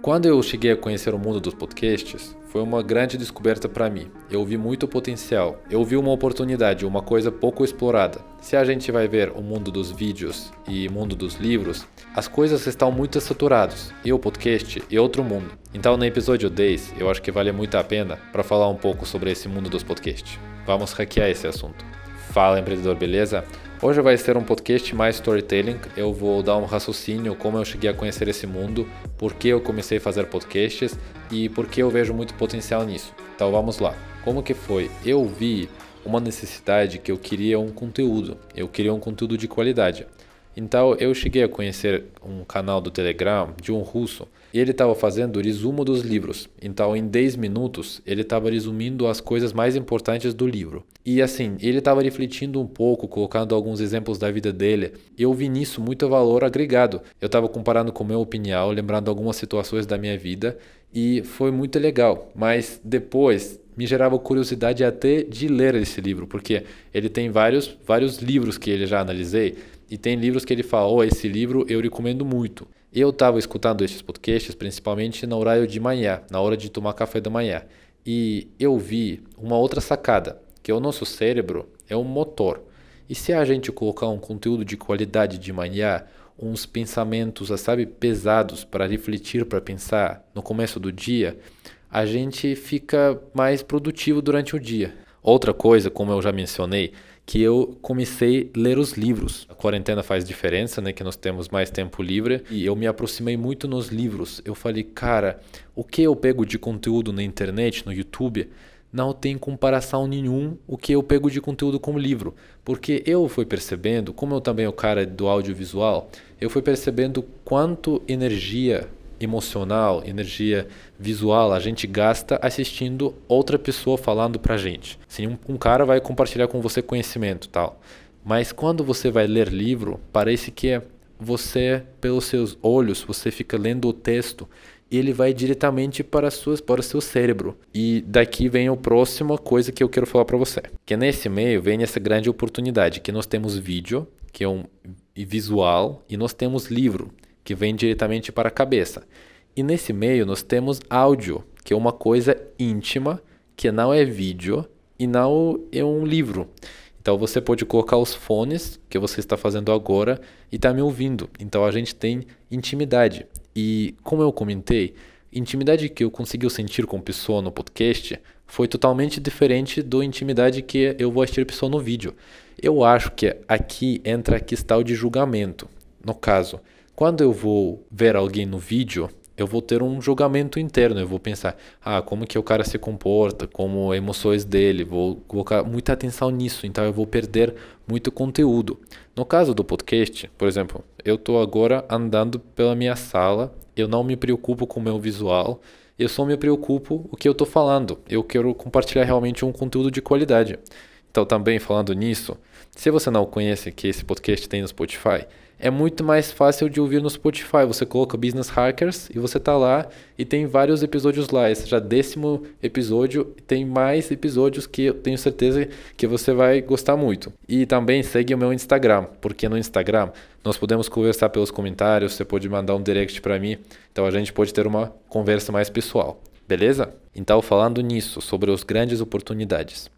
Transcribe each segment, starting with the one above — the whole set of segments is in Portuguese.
Quando eu cheguei a conhecer o mundo dos podcasts, foi uma grande descoberta para mim. Eu vi muito potencial. Eu vi uma oportunidade, uma coisa pouco explorada. Se a gente vai ver o mundo dos vídeos e mundo dos livros, as coisas estão muito saturadas. E o podcast é outro mundo. Então, no episódio 10, eu acho que vale muito a pena para falar um pouco sobre esse mundo dos podcasts. Vamos hackear esse assunto. Fala, empreendedor, beleza? Hoje vai ser um podcast mais storytelling. Eu vou dar um raciocínio como eu cheguei a conhecer esse mundo, por que eu comecei a fazer podcasts e por que eu vejo muito potencial nisso. Então vamos lá. Como que foi? Eu vi uma necessidade que eu queria um conteúdo. Eu queria um conteúdo de qualidade. Então eu cheguei a conhecer um canal do Telegram de um russo e ele estava fazendo o resumo dos livros. Então em 10 minutos ele estava resumindo as coisas mais importantes do livro. E assim, ele estava refletindo um pouco, colocando alguns exemplos da vida dele. Eu vi nisso muito valor agregado. Eu estava comparando com minha opinião, lembrando algumas situações da minha vida e foi muito legal. Mas depois me gerava curiosidade até de ler esse livro, porque ele tem vários, vários livros que ele já analisei e tem livros que ele fala, oh, esse livro eu recomendo muito. Eu estava escutando esses podcasts principalmente no horário de manhã, na hora de tomar café da manhã. E eu vi uma outra sacada, que o nosso cérebro é um motor. E se a gente colocar um conteúdo de qualidade de manhã, uns pensamentos, sabe, pesados para refletir, para pensar no começo do dia, a gente fica mais produtivo durante o dia. Outra coisa, como eu já mencionei, que eu comecei a ler os livros. A quarentena faz diferença, né, que nós temos mais tempo livre, e eu me aproximei muito nos livros. Eu falei, cara, o que eu pego de conteúdo na internet, no YouTube, não tem comparação nenhum o que eu pego de conteúdo como livro, porque eu fui percebendo, como eu também o cara do audiovisual, eu fui percebendo quanto energia emocional, energia visual a gente gasta assistindo outra pessoa falando pra gente. Sim, um, um cara vai compartilhar com você conhecimento tal. Mas quando você vai ler livro, parece que é você, pelos seus olhos, você fica lendo o texto e ele vai diretamente para, suas, para o seu cérebro. E daqui vem a próxima coisa que eu quero falar para você. Que nesse meio vem essa grande oportunidade, que nós temos vídeo, que é um visual, e nós temos livro, que vem diretamente para a cabeça. E nesse meio nós temos áudio, que é uma coisa íntima, que não é vídeo e não é um livro. Então você pode colocar os fones que você está fazendo agora e está me ouvindo. Então a gente tem intimidade. E como eu comentei, intimidade que eu consegui sentir com pessoa no podcast foi totalmente diferente do intimidade que eu vou assistir pessoa no vídeo. Eu acho que aqui entra a questão de julgamento. No caso, quando eu vou ver alguém no vídeo, eu vou ter um julgamento interno. Eu vou pensar, ah, como que o cara se comporta, como emoções dele. Vou colocar muita atenção nisso. Então eu vou perder muito conteúdo. No caso do podcast, por exemplo, eu estou agora andando pela minha sala. Eu não me preocupo com o meu visual. Eu só me preocupo o que eu estou falando. Eu quero compartilhar realmente um conteúdo de qualidade. Então, também falando nisso, se você não conhece que esse podcast tem no Spotify, é muito mais fácil de ouvir no Spotify. Você coloca Business Hackers e você tá lá e tem vários episódios lá. Esse já décimo episódio tem mais episódios que eu tenho certeza que você vai gostar muito. E também segue o meu Instagram, porque no Instagram nós podemos conversar pelos comentários, você pode mandar um direct para mim, então a gente pode ter uma conversa mais pessoal. Beleza? Então, falando nisso, sobre as grandes oportunidades.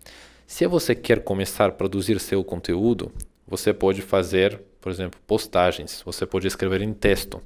Se você quer começar a produzir seu conteúdo, você pode fazer, por exemplo, postagens, você pode escrever em texto,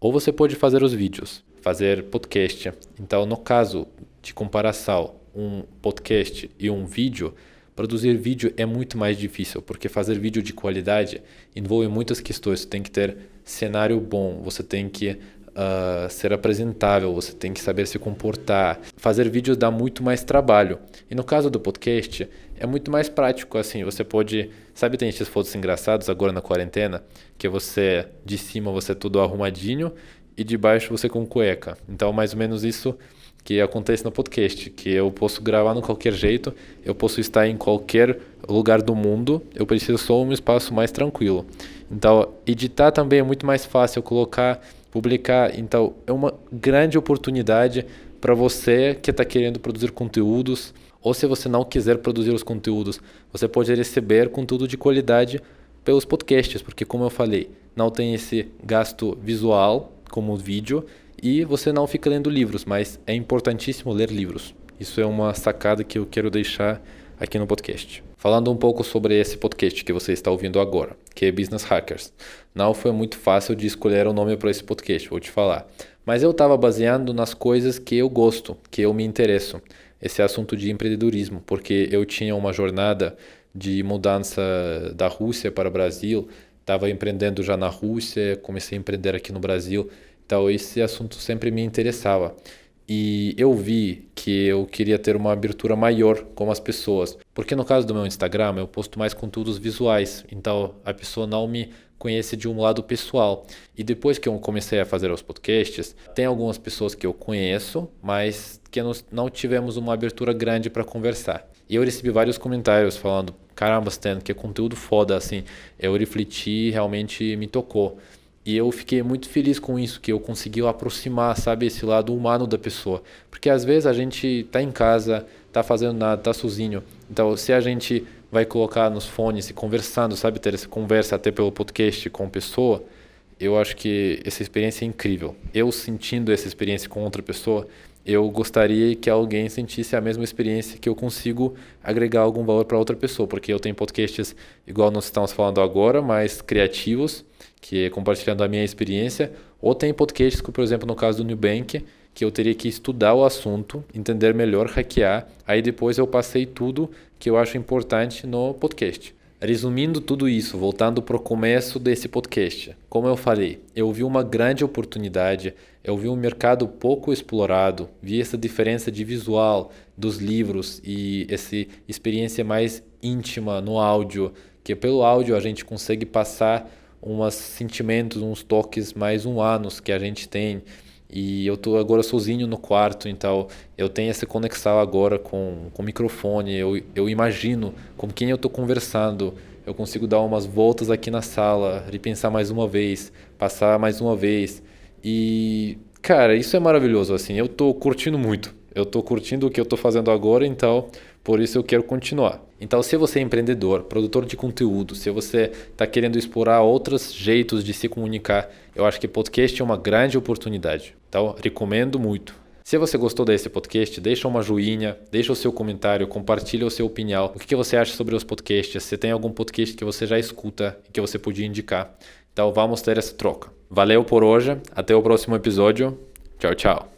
ou você pode fazer os vídeos, fazer podcast. Então, no caso de comparação, um podcast e um vídeo, produzir vídeo é muito mais difícil, porque fazer vídeo de qualidade envolve muitas questões. Você tem que ter cenário bom, você tem que uh, ser apresentável, você tem que saber se comportar. Fazer vídeo dá muito mais trabalho. E no caso do podcast, é muito mais prático. Assim, você pode. Sabe, tem esses fotos engraçados agora na quarentena? Que você, de cima, você é tudo arrumadinho e de baixo você com cueca. Então, mais ou menos isso que acontece no podcast, que eu posso gravar no qualquer jeito, eu posso estar em qualquer lugar do mundo, eu preciso só um espaço mais tranquilo. Então, editar também é muito mais fácil colocar publicar. Então, é uma grande oportunidade para você que está querendo produzir conteúdos, ou se você não quiser produzir os conteúdos, você pode receber conteúdo de qualidade pelos podcasts, porque como eu falei, não tem esse gasto visual como o vídeo e você não fica lendo livros, mas é importantíssimo ler livros. Isso é uma sacada que eu quero deixar aqui no podcast. Falando um pouco sobre esse podcast que você está ouvindo agora, que é Business Hackers. Não foi muito fácil de escolher o nome para esse podcast, vou te falar. Mas eu estava baseando nas coisas que eu gosto, que eu me interesso. Esse assunto de empreendedorismo, porque eu tinha uma jornada de mudança da Rússia para o Brasil, estava empreendendo já na Rússia, comecei a empreender aqui no Brasil, então esse assunto sempre me interessava. E eu vi que eu queria ter uma abertura maior com as pessoas, porque no caso do meu Instagram eu posto mais conteúdos visuais, então a pessoa não me conhece de um lado pessoal. E depois que eu comecei a fazer os podcasts, tem algumas pessoas que eu conheço, mas que nós não tivemos uma abertura grande para conversar. E eu recebi vários comentários falando: caramba, Stan, que conteúdo foda, assim. Eu refleti realmente me tocou. E eu fiquei muito feliz com isso, que eu consegui aproximar, sabe, esse lado humano da pessoa. Porque às vezes a gente tá em casa, tá fazendo nada, tá sozinho. Então, se a gente vai colocar nos fones e conversando, sabe, ter essa conversa até pelo podcast com a pessoa, eu acho que essa experiência é incrível. Eu sentindo essa experiência com outra pessoa, eu gostaria que alguém sentisse a mesma experiência que eu consigo agregar algum valor para outra pessoa, porque eu tenho podcasts igual nós estamos falando agora, mais criativos, que é compartilhando a minha experiência, ou tem podcasts, por exemplo, no caso do Nubank, que eu teria que estudar o assunto, entender melhor, hackear, aí depois eu passei tudo que eu acho importante no podcast. Resumindo tudo isso, voltando para o começo desse podcast, como eu falei, eu vi uma grande oportunidade, eu vi um mercado pouco explorado, vi essa diferença de visual dos livros e essa experiência mais íntima no áudio, que pelo áudio a gente consegue passar uns sentimentos, uns toques mais humanos que a gente tem. E eu tô agora sozinho no quarto, então eu tenho essa conexão agora com, com o microfone. Eu, eu imagino com quem eu tô conversando. Eu consigo dar umas voltas aqui na sala, repensar mais uma vez, passar mais uma vez. E, cara, isso é maravilhoso, assim. Eu tô curtindo muito. Eu tô curtindo o que eu tô fazendo agora, então por isso eu quero continuar. Então, se você é empreendedor, produtor de conteúdo, se você está querendo explorar outros jeitos de se comunicar, eu acho que podcast é uma grande oportunidade. Então, recomendo muito. Se você gostou desse podcast, deixa uma joinha, deixa o seu comentário, compartilha a sua opinião. O que você acha sobre os podcasts? Se tem algum podcast que você já escuta e que você podia indicar. Então vamos ter essa troca. Valeu por hoje, até o próximo episódio. Tchau, tchau.